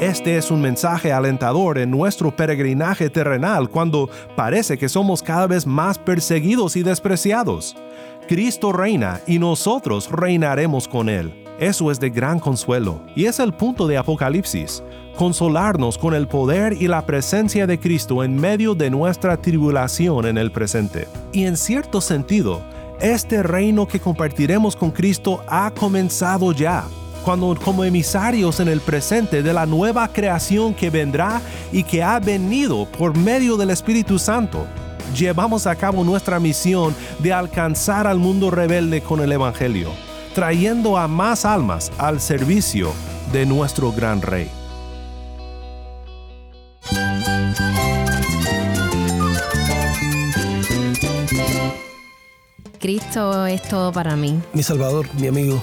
Este es un mensaje alentador en nuestro peregrinaje terrenal cuando parece que somos cada vez más perseguidos y despreciados. Cristo reina y nosotros reinaremos con Él. Eso es de gran consuelo y es el punto de Apocalipsis, consolarnos con el poder y la presencia de Cristo en medio de nuestra tribulación en el presente. Y en cierto sentido, este reino que compartiremos con Cristo ha comenzado ya, cuando como emisarios en el presente de la nueva creación que vendrá y que ha venido por medio del Espíritu Santo, llevamos a cabo nuestra misión de alcanzar al mundo rebelde con el Evangelio trayendo a más almas al servicio de nuestro gran Rey. Cristo es todo para mí. Mi Salvador, mi amigo,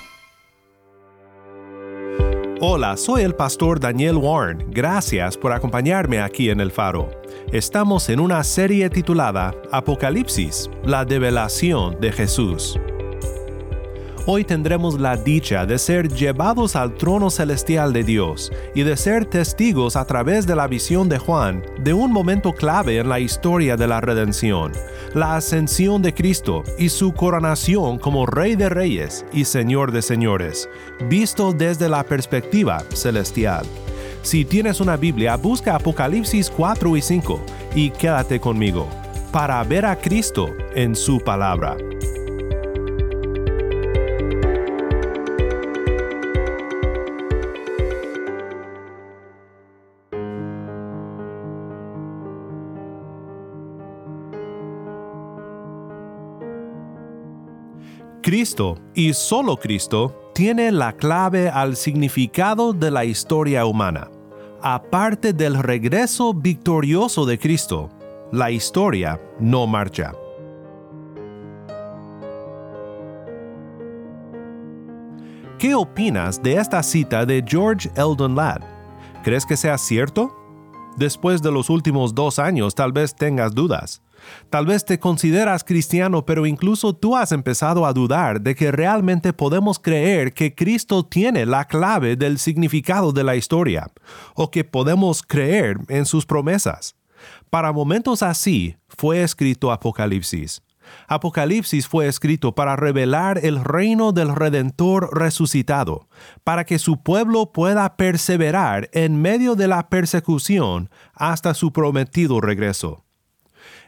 Hola, soy el pastor Daniel Warren. Gracias por acompañarme aquí en el faro. Estamos en una serie titulada Apocalipsis, la develación de Jesús hoy tendremos la dicha de ser llevados al trono celestial de Dios y de ser testigos a través de la visión de Juan de un momento clave en la historia de la redención, la ascensión de Cristo y su coronación como Rey de Reyes y Señor de Señores, visto desde la perspectiva celestial. Si tienes una Biblia, busca Apocalipsis 4 y 5 y quédate conmigo para ver a Cristo en su palabra. Cristo, y solo Cristo, tiene la clave al significado de la historia humana. Aparte del regreso victorioso de Cristo, la historia no marcha. ¿Qué opinas de esta cita de George Eldon Ladd? ¿Crees que sea cierto? Después de los últimos dos años tal vez tengas dudas. Tal vez te consideras cristiano, pero incluso tú has empezado a dudar de que realmente podemos creer que Cristo tiene la clave del significado de la historia, o que podemos creer en sus promesas. Para momentos así fue escrito Apocalipsis. Apocalipsis fue escrito para revelar el reino del Redentor resucitado, para que su pueblo pueda perseverar en medio de la persecución hasta su prometido regreso.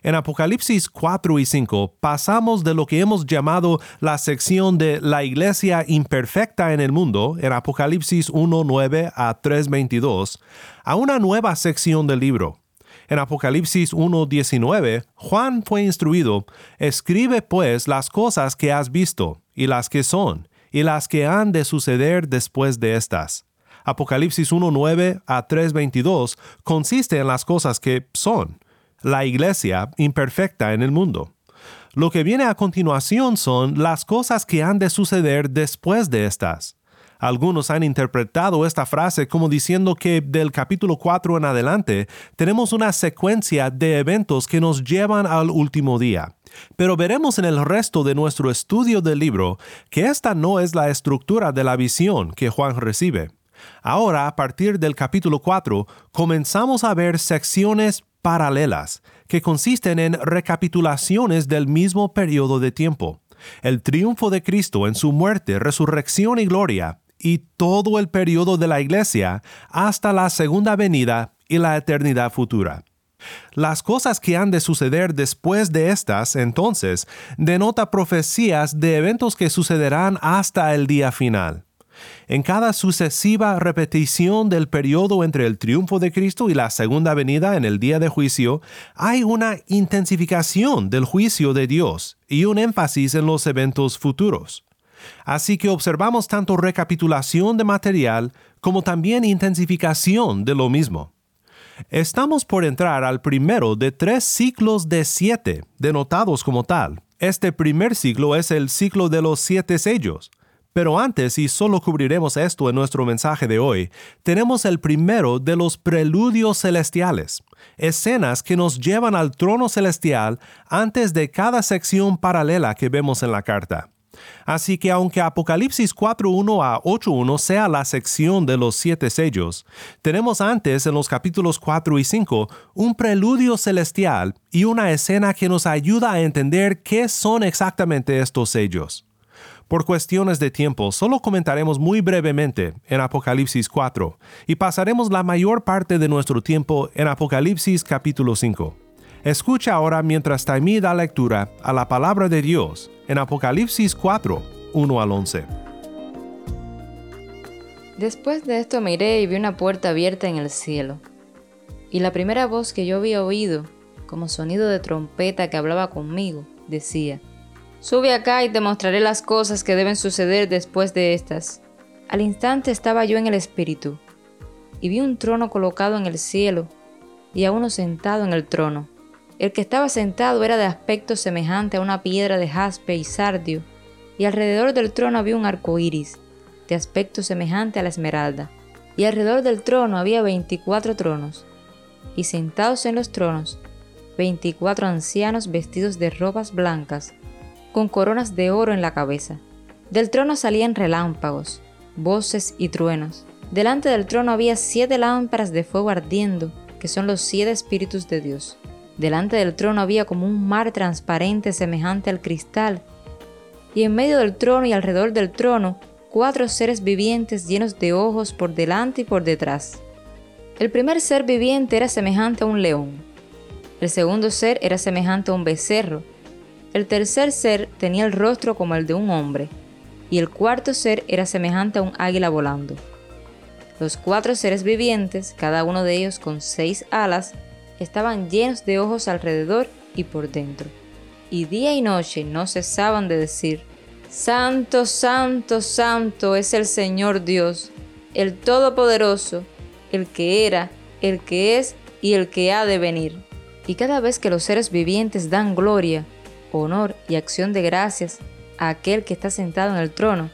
En Apocalipsis 4 y 5 pasamos de lo que hemos llamado la sección de la iglesia imperfecta en el mundo, en Apocalipsis 1, 9 a 3, 22, a una nueva sección del libro. En Apocalipsis 1.19, Juan fue instruido, escribe pues las cosas que has visto, y las que son, y las que han de suceder después de estas. Apocalipsis 1.9 a 3.22 consiste en las cosas que son, la iglesia imperfecta en el mundo. Lo que viene a continuación son las cosas que han de suceder después de estas. Algunos han interpretado esta frase como diciendo que del capítulo 4 en adelante tenemos una secuencia de eventos que nos llevan al último día. Pero veremos en el resto de nuestro estudio del libro que esta no es la estructura de la visión que Juan recibe. Ahora, a partir del capítulo 4, comenzamos a ver secciones paralelas, que consisten en recapitulaciones del mismo periodo de tiempo. El triunfo de Cristo en su muerte, resurrección y gloria, y todo el periodo de la Iglesia hasta la segunda venida y la eternidad futura. Las cosas que han de suceder después de estas, entonces, denota profecías de eventos que sucederán hasta el día final. En cada sucesiva repetición del periodo entre el triunfo de Cristo y la segunda venida en el día de juicio, hay una intensificación del juicio de Dios y un énfasis en los eventos futuros. Así que observamos tanto recapitulación de material como también intensificación de lo mismo. Estamos por entrar al primero de tres ciclos de siete, denotados como tal. Este primer ciclo es el ciclo de los siete sellos. Pero antes, y solo cubriremos esto en nuestro mensaje de hoy, tenemos el primero de los preludios celestiales, escenas que nos llevan al trono celestial antes de cada sección paralela que vemos en la carta. Así que aunque Apocalipsis 4.1 a 8.1 sea la sección de los siete sellos, tenemos antes en los capítulos 4 y 5 un preludio celestial y una escena que nos ayuda a entender qué son exactamente estos sellos. Por cuestiones de tiempo, solo comentaremos muy brevemente en Apocalipsis 4 y pasaremos la mayor parte de nuestro tiempo en Apocalipsis capítulo 5. Escucha ahora mientras Taimí da lectura a la palabra de Dios en Apocalipsis 4, 1 al 11. Después de esto miré y vi una puerta abierta en el cielo. Y la primera voz que yo había oído, como sonido de trompeta que hablaba conmigo, decía, Sube acá y te mostraré las cosas que deben suceder después de estas. Al instante estaba yo en el Espíritu, y vi un trono colocado en el cielo, y a uno sentado en el trono. El que estaba sentado era de aspecto semejante a una piedra de jaspe y sardio, y alrededor del trono había un arco iris, de aspecto semejante a la esmeralda. Y alrededor del trono había veinticuatro tronos, y sentados en los tronos, veinticuatro ancianos vestidos de ropas blancas, con coronas de oro en la cabeza. Del trono salían relámpagos, voces y truenos. Delante del trono había siete lámparas de fuego ardiendo, que son los siete espíritus de Dios. Delante del trono había como un mar transparente semejante al cristal, y en medio del trono y alrededor del trono cuatro seres vivientes llenos de ojos por delante y por detrás. El primer ser viviente era semejante a un león, el segundo ser era semejante a un becerro, el tercer ser tenía el rostro como el de un hombre, y el cuarto ser era semejante a un águila volando. Los cuatro seres vivientes, cada uno de ellos con seis alas, estaban llenos de ojos alrededor y por dentro. Y día y noche no cesaban de decir, Santo, Santo, Santo es el Señor Dios, el Todopoderoso, el que era, el que es y el que ha de venir. Y cada vez que los seres vivientes dan gloria, honor y acción de gracias a aquel que está sentado en el trono,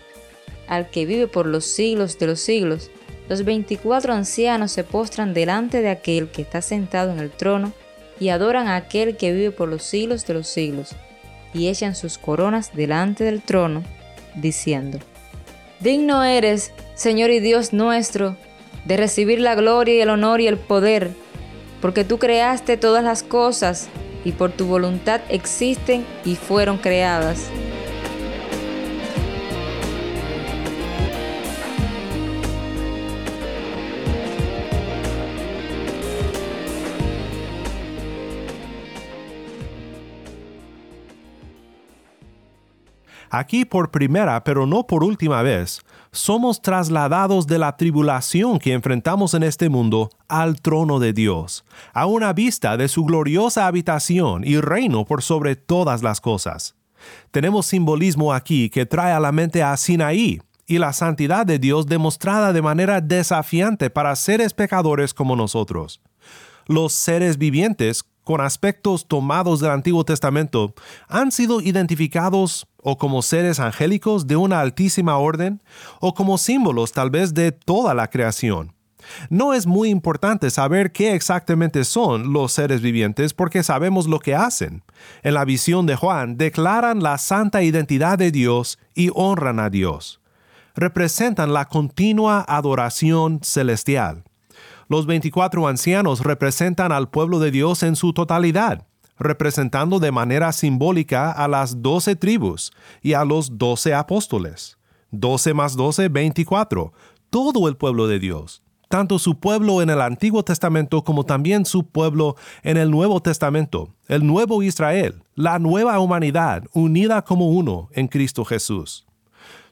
al que vive por los siglos de los siglos, los veinticuatro ancianos se postran delante de aquel que está sentado en el trono y adoran a aquel que vive por los siglos de los siglos, y echan sus coronas delante del trono, diciendo, Digno eres, Señor y Dios nuestro, de recibir la gloria y el honor y el poder, porque tú creaste todas las cosas, y por tu voluntad existen y fueron creadas. Aquí por primera, pero no por última vez, somos trasladados de la tribulación que enfrentamos en este mundo al trono de Dios, a una vista de su gloriosa habitación y reino por sobre todas las cosas. Tenemos simbolismo aquí que trae a la mente a Sinaí y la santidad de Dios demostrada de manera desafiante para seres pecadores como nosotros. Los seres vivientes con aspectos tomados del Antiguo Testamento han sido identificados o como seres angélicos de una altísima orden, o como símbolos tal vez de toda la creación. No es muy importante saber qué exactamente son los seres vivientes porque sabemos lo que hacen. En la visión de Juan declaran la santa identidad de Dios y honran a Dios. Representan la continua adoración celestial. Los 24 ancianos representan al pueblo de Dios en su totalidad, representando de manera simbólica a las doce tribus y a los doce apóstoles. 12 más 12, 24. Todo el pueblo de Dios, tanto su pueblo en el Antiguo Testamento como también su pueblo en el Nuevo Testamento, el nuevo Israel, la nueva humanidad unida como uno en Cristo Jesús.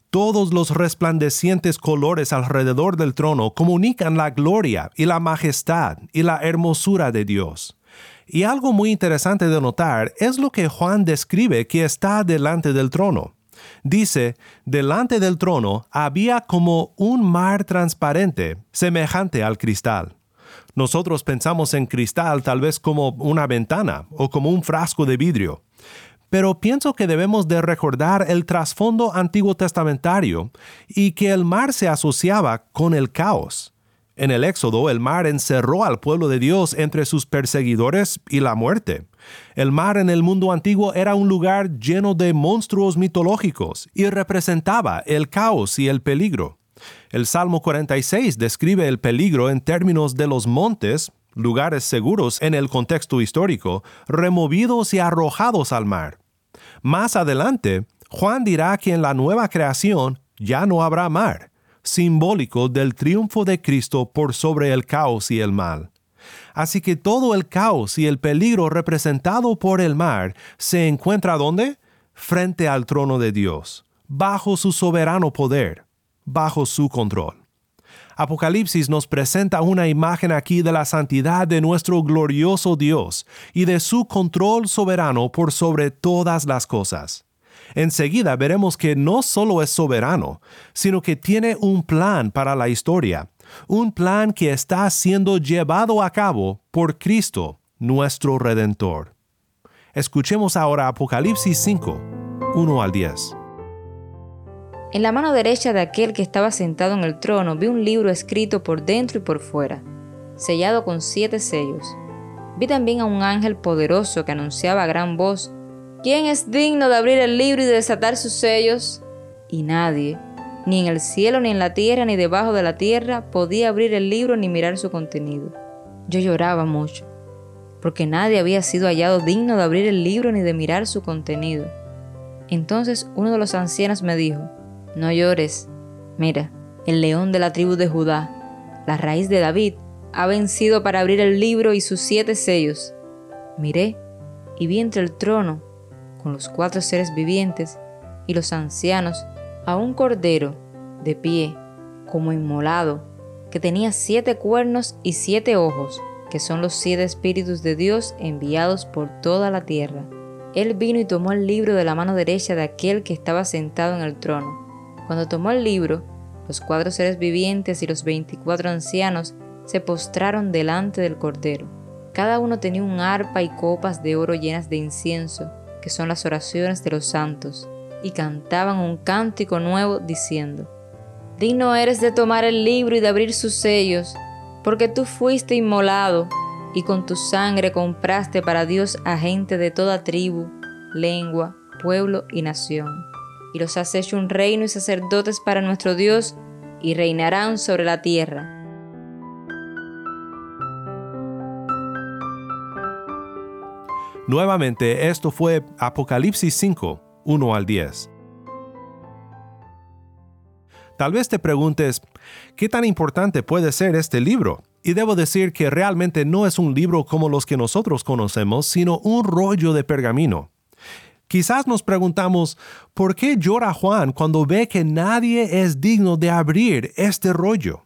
Todos los resplandecientes colores alrededor del trono comunican la gloria y la majestad y la hermosura de Dios. Y algo muy interesante de notar es lo que Juan describe que está delante del trono. Dice, delante del trono había como un mar transparente, semejante al cristal. Nosotros pensamos en cristal tal vez como una ventana o como un frasco de vidrio. Pero pienso que debemos de recordar el trasfondo antiguo testamentario y que el mar se asociaba con el caos. En el Éxodo, el mar encerró al pueblo de Dios entre sus perseguidores y la muerte. El mar en el mundo antiguo era un lugar lleno de monstruos mitológicos y representaba el caos y el peligro. El Salmo 46 describe el peligro en términos de los montes, lugares seguros en el contexto histórico, removidos y arrojados al mar. Más adelante, Juan dirá que en la nueva creación ya no habrá mar, simbólico del triunfo de Cristo por sobre el caos y el mal. Así que todo el caos y el peligro representado por el mar se encuentra ¿dónde? Frente al trono de Dios, bajo su soberano poder, bajo su control. Apocalipsis nos presenta una imagen aquí de la santidad de nuestro glorioso Dios y de su control soberano por sobre todas las cosas. Enseguida veremos que no solo es soberano, sino que tiene un plan para la historia, un plan que está siendo llevado a cabo por Cristo, nuestro Redentor. Escuchemos ahora Apocalipsis 5, 1 al 10. En la mano derecha de aquel que estaba sentado en el trono vi un libro escrito por dentro y por fuera, sellado con siete sellos. Vi también a un ángel poderoso que anunciaba a gran voz, ¿quién es digno de abrir el libro y de desatar sus sellos? Y nadie, ni en el cielo, ni en la tierra, ni debajo de la tierra, podía abrir el libro ni mirar su contenido. Yo lloraba mucho, porque nadie había sido hallado digno de abrir el libro ni de mirar su contenido. Entonces uno de los ancianos me dijo, no llores. Mira, el león de la tribu de Judá, la raíz de David, ha vencido para abrir el libro y sus siete sellos. Miré y vi entre el trono, con los cuatro seres vivientes y los ancianos, a un cordero de pie, como inmolado, que tenía siete cuernos y siete ojos, que son los siete espíritus de Dios enviados por toda la tierra. Él vino y tomó el libro de la mano derecha de aquel que estaba sentado en el trono cuando tomó el libro, los cuatro seres vivientes y los veinticuatro ancianos se postraron delante del Cordero. Cada uno tenía un arpa y copas de oro llenas de incienso, que son las oraciones de los santos, y cantaban un cántico nuevo diciendo, Digno eres de tomar el libro y de abrir sus sellos, porque tú fuiste inmolado, y con tu sangre compraste para Dios a gente de toda tribu, lengua, pueblo y nación y los has hecho un reino y sacerdotes para nuestro Dios, y reinarán sobre la tierra. Nuevamente, esto fue Apocalipsis 5, 1 al 10. Tal vez te preguntes, ¿qué tan importante puede ser este libro? Y debo decir que realmente no es un libro como los que nosotros conocemos, sino un rollo de pergamino. Quizás nos preguntamos, ¿por qué llora Juan cuando ve que nadie es digno de abrir este rollo?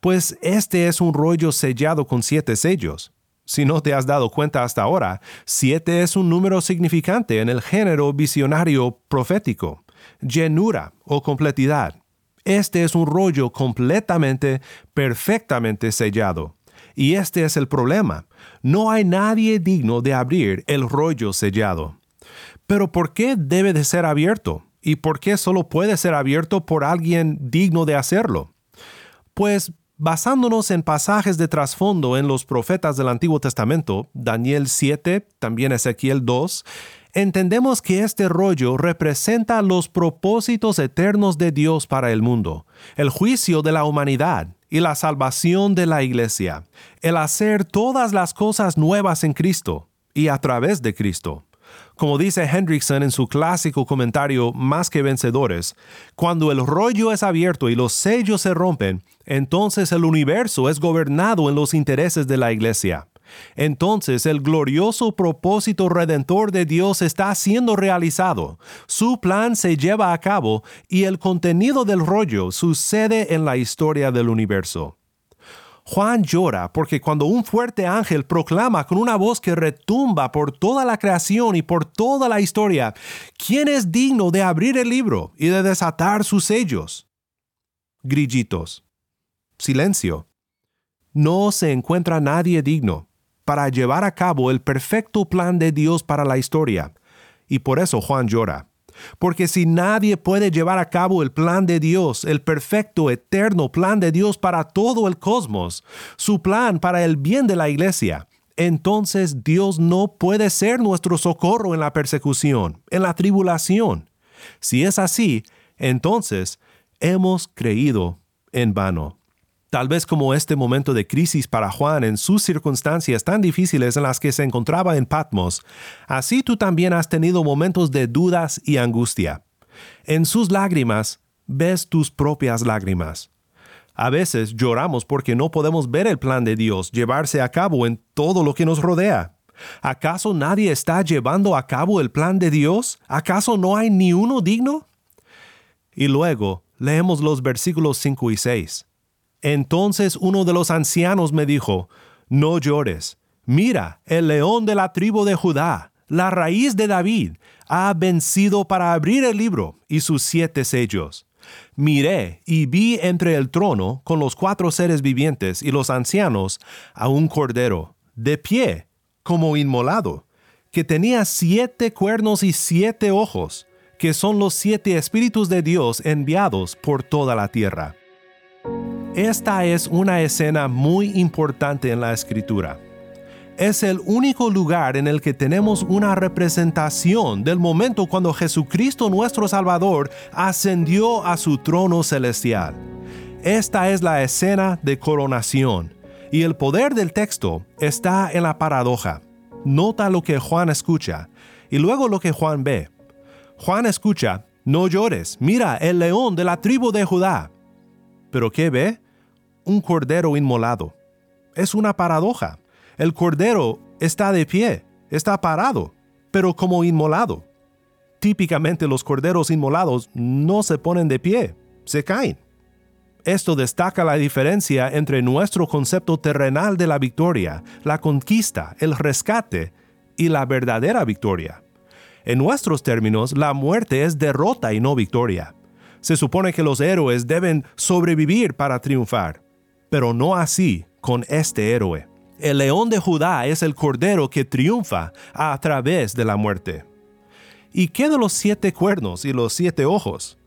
Pues este es un rollo sellado con siete sellos. Si no te has dado cuenta hasta ahora, siete es un número significante en el género visionario profético, llenura o completidad. Este es un rollo completamente, perfectamente sellado. Y este es el problema. No hay nadie digno de abrir el rollo sellado. Pero ¿por qué debe de ser abierto? ¿Y por qué solo puede ser abierto por alguien digno de hacerlo? Pues basándonos en pasajes de trasfondo en los profetas del Antiguo Testamento, Daniel 7, también Ezequiel 2, entendemos que este rollo representa los propósitos eternos de Dios para el mundo, el juicio de la humanidad y la salvación de la iglesia, el hacer todas las cosas nuevas en Cristo y a través de Cristo. Como dice Hendrickson en su clásico comentario Más que vencedores, cuando el rollo es abierto y los sellos se rompen, entonces el universo es gobernado en los intereses de la iglesia. Entonces el glorioso propósito redentor de Dios está siendo realizado, su plan se lleva a cabo y el contenido del rollo sucede en la historia del universo. Juan llora porque cuando un fuerte ángel proclama con una voz que retumba por toda la creación y por toda la historia, ¿quién es digno de abrir el libro y de desatar sus sellos? Grillitos. Silencio. No se encuentra nadie digno para llevar a cabo el perfecto plan de Dios para la historia. Y por eso Juan llora. Porque si nadie puede llevar a cabo el plan de Dios, el perfecto, eterno plan de Dios para todo el cosmos, su plan para el bien de la iglesia, entonces Dios no puede ser nuestro socorro en la persecución, en la tribulación. Si es así, entonces hemos creído en vano. Tal vez como este momento de crisis para Juan en sus circunstancias tan difíciles en las que se encontraba en Patmos, así tú también has tenido momentos de dudas y angustia. En sus lágrimas ves tus propias lágrimas. A veces lloramos porque no podemos ver el plan de Dios llevarse a cabo en todo lo que nos rodea. ¿Acaso nadie está llevando a cabo el plan de Dios? ¿Acaso no hay ni uno digno? Y luego leemos los versículos 5 y 6. Entonces uno de los ancianos me dijo, No llores, mira, el león de la tribu de Judá, la raíz de David, ha vencido para abrir el libro y sus siete sellos. Miré y vi entre el trono, con los cuatro seres vivientes y los ancianos, a un cordero, de pie, como inmolado, que tenía siete cuernos y siete ojos, que son los siete espíritus de Dios enviados por toda la tierra. Esta es una escena muy importante en la escritura. Es el único lugar en el que tenemos una representación del momento cuando Jesucristo nuestro Salvador ascendió a su trono celestial. Esta es la escena de coronación, y el poder del texto está en la paradoja. Nota lo que Juan escucha, y luego lo que Juan ve. Juan escucha, no llores, mira el león de la tribu de Judá. ¿Pero qué ve? Un cordero inmolado. Es una paradoja. El cordero está de pie, está parado, pero como inmolado. Típicamente los corderos inmolados no se ponen de pie, se caen. Esto destaca la diferencia entre nuestro concepto terrenal de la victoria, la conquista, el rescate y la verdadera victoria. En nuestros términos, la muerte es derrota y no victoria. Se supone que los héroes deben sobrevivir para triunfar, pero no así con este héroe. El león de Judá es el cordero que triunfa a través de la muerte. ¿Y qué de los siete cuernos y los siete ojos?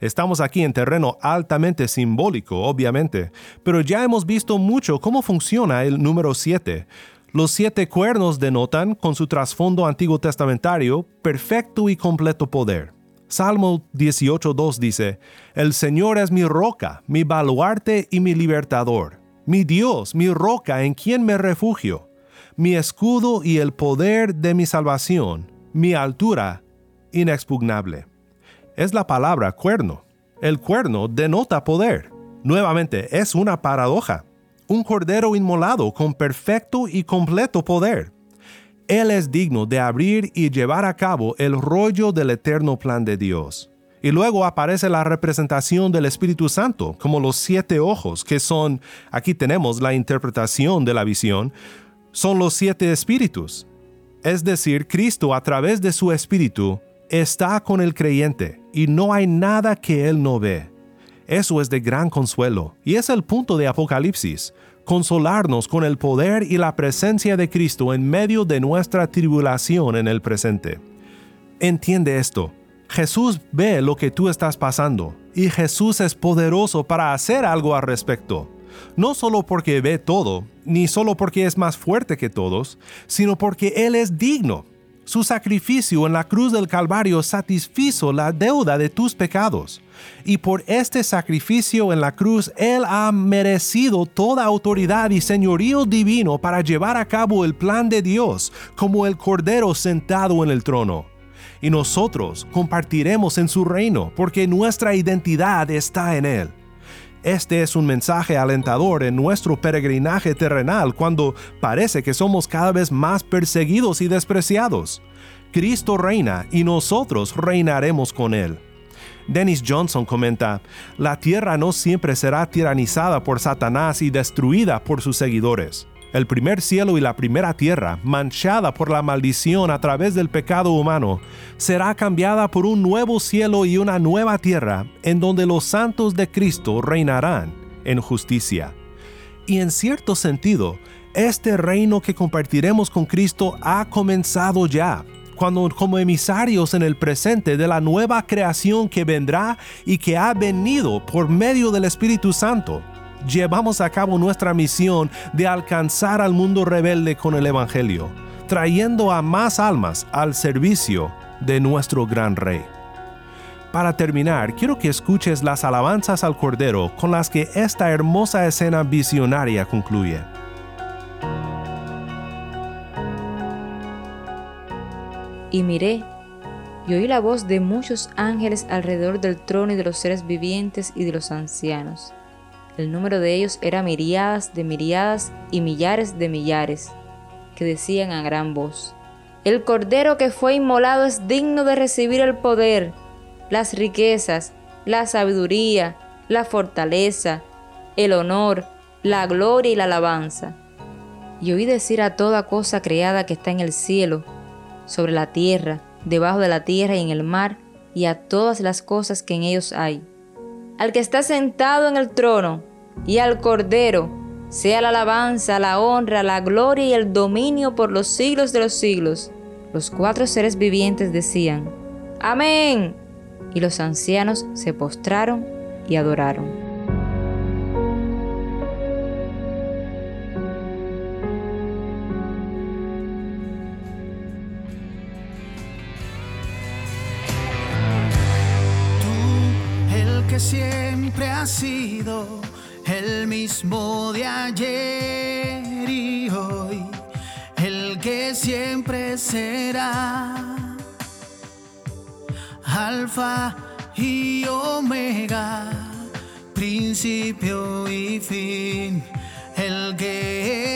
Estamos aquí en terreno altamente simbólico, obviamente, pero ya hemos visto mucho cómo funciona el número siete. Los siete cuernos denotan, con su trasfondo antiguo testamentario, perfecto y completo poder. Salmo 18.2 dice, El Señor es mi roca, mi baluarte y mi libertador, mi Dios, mi roca en quien me refugio, mi escudo y el poder de mi salvación, mi altura inexpugnable. Es la palabra cuerno. El cuerno denota poder. Nuevamente, es una paradoja. Un cordero inmolado con perfecto y completo poder. Él es digno de abrir y llevar a cabo el rollo del eterno plan de Dios. Y luego aparece la representación del Espíritu Santo, como los siete ojos, que son, aquí tenemos la interpretación de la visión, son los siete espíritus. Es decir, Cristo a través de su Espíritu está con el creyente y no hay nada que Él no ve. Eso es de gran consuelo y es el punto de Apocalipsis, consolarnos con el poder y la presencia de Cristo en medio de nuestra tribulación en el presente. Entiende esto. Jesús ve lo que tú estás pasando y Jesús es poderoso para hacer algo al respecto. No solo porque ve todo, ni solo porque es más fuerte que todos, sino porque Él es digno su sacrificio en la cruz del Calvario satisfizo la deuda de tus pecados. Y por este sacrificio en la cruz, Él ha merecido toda autoridad y señorío divino para llevar a cabo el plan de Dios, como el Cordero sentado en el trono. Y nosotros compartiremos en su reino, porque nuestra identidad está en Él. Este es un mensaje alentador en nuestro peregrinaje terrenal cuando parece que somos cada vez más perseguidos y despreciados. Cristo reina y nosotros reinaremos con Él. Dennis Johnson comenta, la tierra no siempre será tiranizada por Satanás y destruida por sus seguidores. El primer cielo y la primera tierra, manchada por la maldición a través del pecado humano, será cambiada por un nuevo cielo y una nueva tierra en donde los santos de Cristo reinarán en justicia. Y en cierto sentido, este reino que compartiremos con Cristo ha comenzado ya, cuando como emisarios en el presente de la nueva creación que vendrá y que ha venido por medio del Espíritu Santo, llevamos a cabo nuestra misión de alcanzar al mundo rebelde con el Evangelio, trayendo a más almas al servicio de nuestro gran Rey. Para terminar, quiero que escuches las alabanzas al Cordero con las que esta hermosa escena visionaria concluye. Y miré, y oí la voz de muchos ángeles alrededor del trono y de los seres vivientes y de los ancianos. El número de ellos era miriadas de miriadas y millares de millares, que decían a gran voz, El Cordero que fue inmolado es digno de recibir el poder, las riquezas, la sabiduría, la fortaleza, el honor, la gloria y la alabanza. Y oí decir a toda cosa creada que está en el cielo, sobre la tierra, debajo de la tierra y en el mar, y a todas las cosas que en ellos hay. Al que está sentado en el trono, y al Cordero, sea la alabanza, la honra, la gloria y el dominio por los siglos de los siglos. Los cuatro seres vivientes decían, Amén. Y los ancianos se postraron y adoraron. Alfa y omega, principio y fin, el que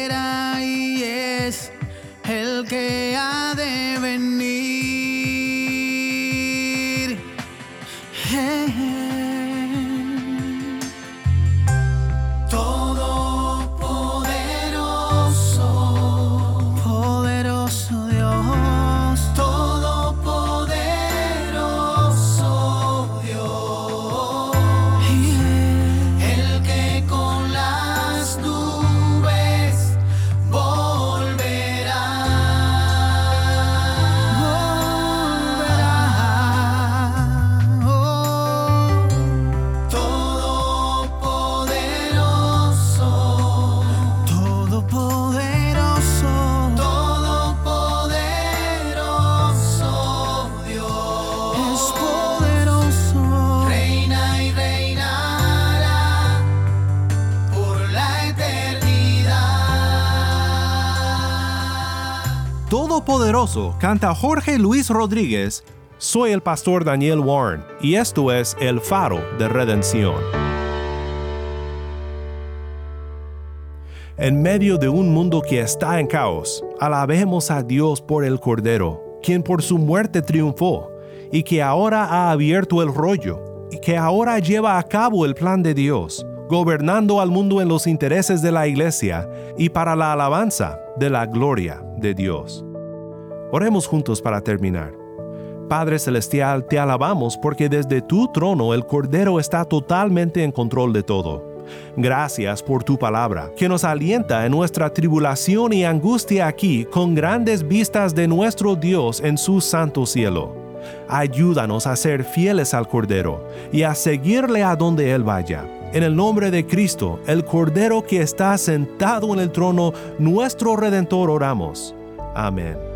Todopoderoso canta Jorge Luis Rodríguez. Soy el pastor Daniel Warren y esto es El Faro de Redención. En medio de un mundo que está en caos, alabemos a Dios por el Cordero, quien por su muerte triunfó y que ahora ha abierto el rollo y que ahora lleva a cabo el plan de Dios, gobernando al mundo en los intereses de la iglesia y para la alabanza de la gloria de Dios. Oremos juntos para terminar. Padre Celestial, te alabamos porque desde tu trono el Cordero está totalmente en control de todo. Gracias por tu palabra, que nos alienta en nuestra tribulación y angustia aquí con grandes vistas de nuestro Dios en su santo cielo. Ayúdanos a ser fieles al Cordero y a seguirle a donde Él vaya. En el nombre de Cristo, el Cordero que está sentado en el trono, nuestro Redentor, oramos. Amén.